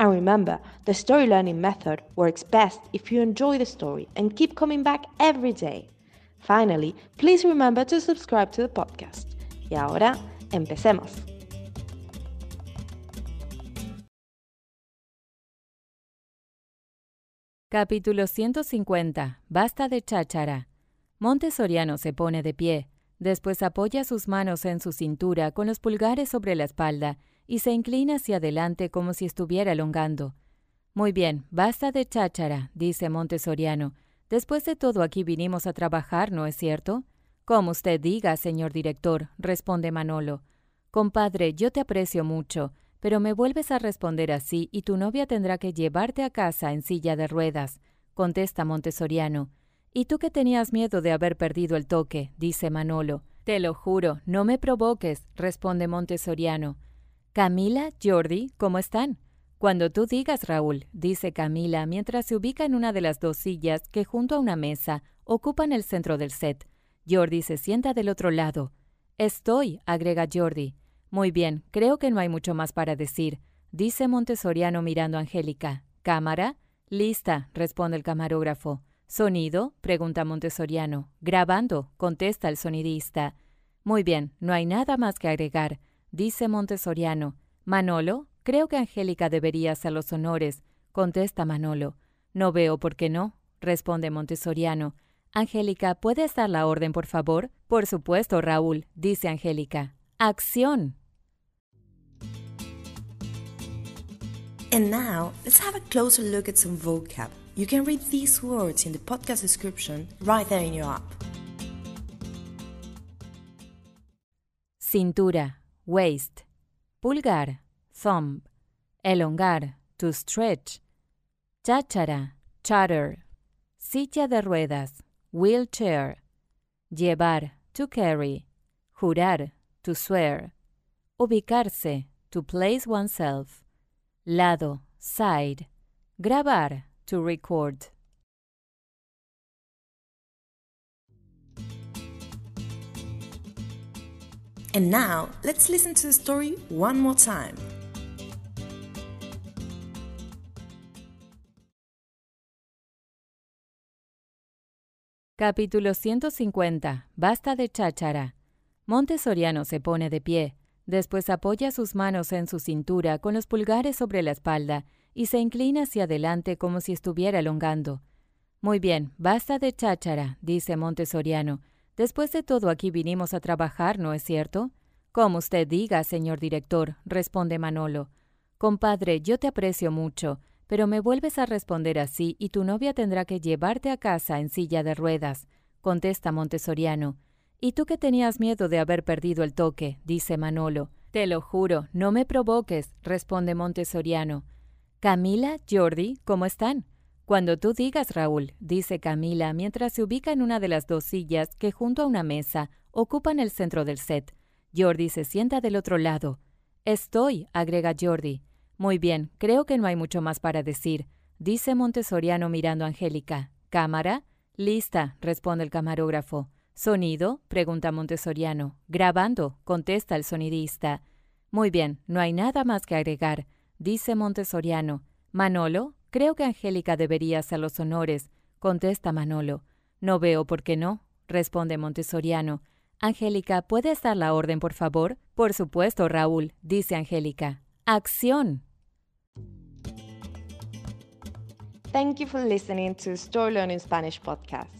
And remember, the story learning method works best if you enjoy the story and keep coming back every day. Finally, please remember to subscribe to the podcast. Y ahora, empecemos. Capítulo 150. Basta de cháchara. Monte Soriano se pone de pie, después apoya sus manos en su cintura con los pulgares sobre la espalda y se inclina hacia adelante como si estuviera elongando. Muy bien, basta de cháchara, dice Montesoriano. Después de todo aquí vinimos a trabajar, ¿no es cierto? Como usted diga, señor director, responde Manolo. Compadre, yo te aprecio mucho, pero me vuelves a responder así y tu novia tendrá que llevarte a casa en silla de ruedas, contesta Montesoriano. ¿Y tú que tenías miedo de haber perdido el toque? dice Manolo. Te lo juro, no me provoques, responde Montesoriano. Camila, Jordi, ¿cómo están? Cuando tú digas, Raúl, dice Camila mientras se ubica en una de las dos sillas que junto a una mesa ocupan el centro del set. Jordi se sienta del otro lado. Estoy, agrega Jordi. Muy bien, creo que no hay mucho más para decir, dice Montesoriano mirando a Angélica. ¿Cámara? Lista, responde el camarógrafo. ¿Sonido? pregunta Montesoriano. Grabando, contesta el sonidista. Muy bien, no hay nada más que agregar dice Montesoriano. Manolo, creo que Angélica debería hacer los honores, contesta Manolo. No veo por qué no, responde Montesoriano. Angélica, ¿puedes dar la orden, por favor? Por supuesto, Raúl, dice Angélica. ¡Acción! And now, let's have a closer look at some vocab. You can read these words in the podcast description right there in your app. Cintura waist, pulgar, thumb, elongar, to stretch, cháchara, chatter, silla de ruedas, wheelchair, llevar, to carry, jurar, to swear, ubicarse, to place oneself, lado, side, grabar, to record. And now, let's listen to the story one more time. Capítulo 150. Basta de cháchara. Monte Soriano se pone de pie, después apoya sus manos en su cintura con los pulgares sobre la espalda y se inclina hacia adelante como si estuviera elongando. Muy bien, basta de cháchara, dice Monte Soriano, Después de todo aquí vinimos a trabajar, ¿no es cierto? Como usted diga, señor director, responde Manolo. Compadre, yo te aprecio mucho, pero me vuelves a responder así y tu novia tendrá que llevarte a casa en silla de ruedas, contesta Montesoriano. ¿Y tú que tenías miedo de haber perdido el toque? dice Manolo. Te lo juro, no me provoques, responde Montesoriano. Camila, Jordi, ¿cómo están? Cuando tú digas, Raúl, dice Camila mientras se ubica en una de las dos sillas que junto a una mesa ocupan el centro del set. Jordi se sienta del otro lado. Estoy, agrega Jordi. Muy bien, creo que no hay mucho más para decir, dice Montesoriano mirando a Angélica. ¿Cámara? Lista, responde el camarógrafo. ¿Sonido? pregunta Montesoriano. Grabando, contesta el sonidista. Muy bien, no hay nada más que agregar, dice Montesoriano. Manolo, Creo que Angélica debería hacer los honores, contesta Manolo. No veo por qué no, responde Montesoriano. Angélica, ¿puedes dar la orden, por favor? Por supuesto, Raúl, dice Angélica. ¡Acción! Thank you for listening to Story Learning Spanish podcast.